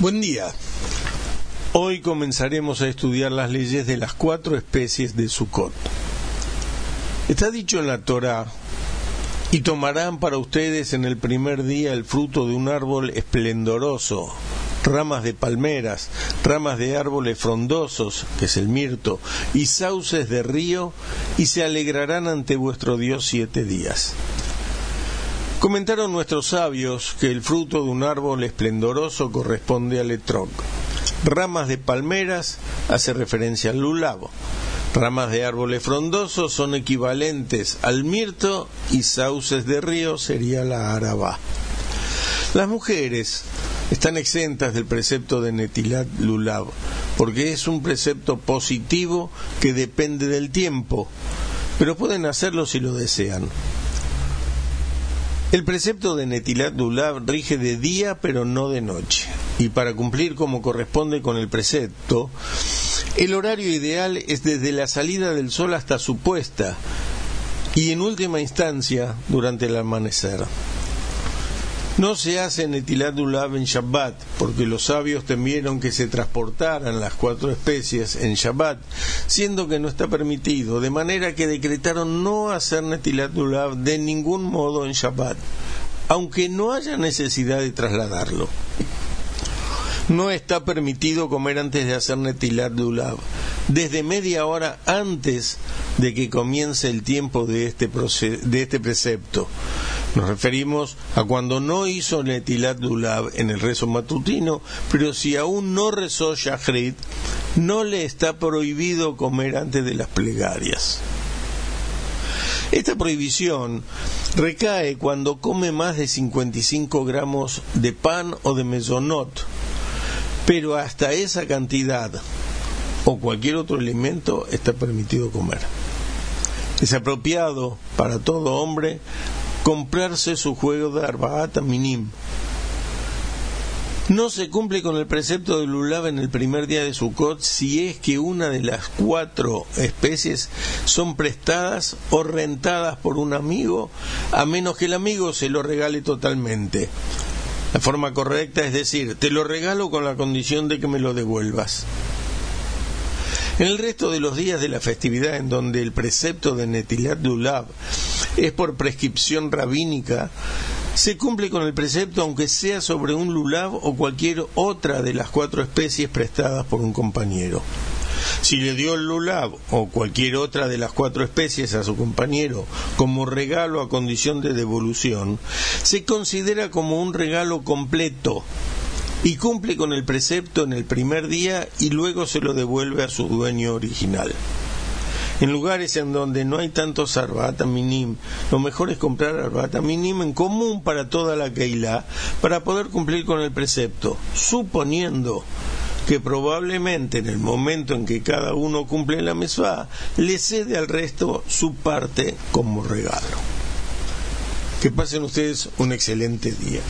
Buen día. Hoy comenzaremos a estudiar las leyes de las cuatro especies de Sukkot. Está dicho en la Torah, y tomarán para ustedes en el primer día el fruto de un árbol esplendoroso, ramas de palmeras, ramas de árboles frondosos, que es el mirto, y sauces de río, y se alegrarán ante vuestro Dios siete días. Comentaron nuestros sabios que el fruto de un árbol esplendoroso corresponde al etrog. Ramas de palmeras hace referencia al lulabo. Ramas de árboles frondosos son equivalentes al mirto y sauces de río sería la arabá. Las mujeres están exentas del precepto de Netilat Lulab, porque es un precepto positivo que depende del tiempo, pero pueden hacerlo si lo desean. El precepto de Netilat Lulab rige de día pero no de noche, y para cumplir como corresponde con el precepto, el horario ideal es desde la salida del sol hasta su puesta, y en última instancia durante el amanecer. No se hace Netilat Dulab en Shabbat, porque los sabios temieron que se transportaran las cuatro especies en Shabbat, siendo que no está permitido, de manera que decretaron no hacer Netilat Dulab de ningún modo en Shabbat, aunque no haya necesidad de trasladarlo. No está permitido comer antes de hacer Netilat Dulab, desde media hora antes de que comience el tiempo de este, de este precepto. Nos referimos a cuando no hizo Netilat Dulab en el rezo matutino, pero si aún no rezó Shachrit, no le está prohibido comer antes de las plegarias. Esta prohibición recae cuando come más de 55 gramos de pan o de mesonot, pero hasta esa cantidad o cualquier otro alimento está permitido comer. Es apropiado para todo hombre comprarse su juego de Arbaata Minim. No se cumple con el precepto de Lulav en el primer día de Sukkot si es que una de las cuatro especies son prestadas o rentadas por un amigo, a menos que el amigo se lo regale totalmente. La forma correcta es decir, te lo regalo con la condición de que me lo devuelvas. En el resto de los días de la festividad en donde el precepto de Netilat Lulav es por prescripción rabínica, se cumple con el precepto aunque sea sobre un lulav o cualquier otra de las cuatro especies prestadas por un compañero. Si le dio el lulav o cualquier otra de las cuatro especies a su compañero como regalo a condición de devolución, se considera como un regalo completo y cumple con el precepto en el primer día y luego se lo devuelve a su dueño original. En lugares en donde no hay tantos arbata minim, lo mejor es comprar arbata minim en común para toda la Keilah para poder cumplir con el precepto, suponiendo que probablemente en el momento en que cada uno cumple la mesva, le cede al resto su parte como regalo. Que pasen ustedes un excelente día.